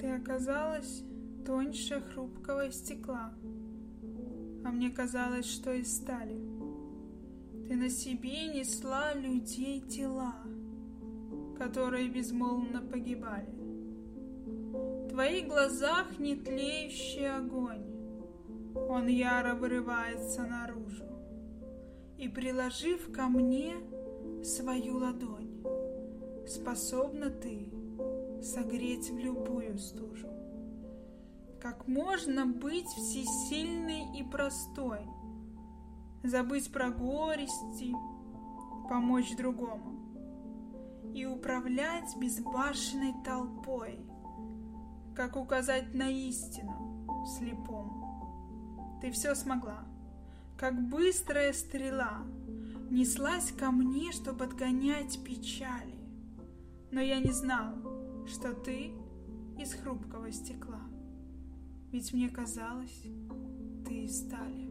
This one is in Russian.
Ты оказалась тоньше хрупкого стекла, а мне казалось, что из стали. Ты на себе несла людей тела, которые безмолвно погибали. В твоих глазах нетлеющий огонь, он яро вырывается наружу. И, приложив ко мне свою ладонь, способна ты согреть в любую стужу. Как можно быть всесильной и простой, забыть про горести, помочь другому и управлять безбашенной толпой, как указать на истину слепому. Ты все смогла, как быстрая стрела, неслась ко мне, чтобы отгонять печали. Но я не знал, что ты из хрупкого стекла, ведь мне казалось, ты из стали.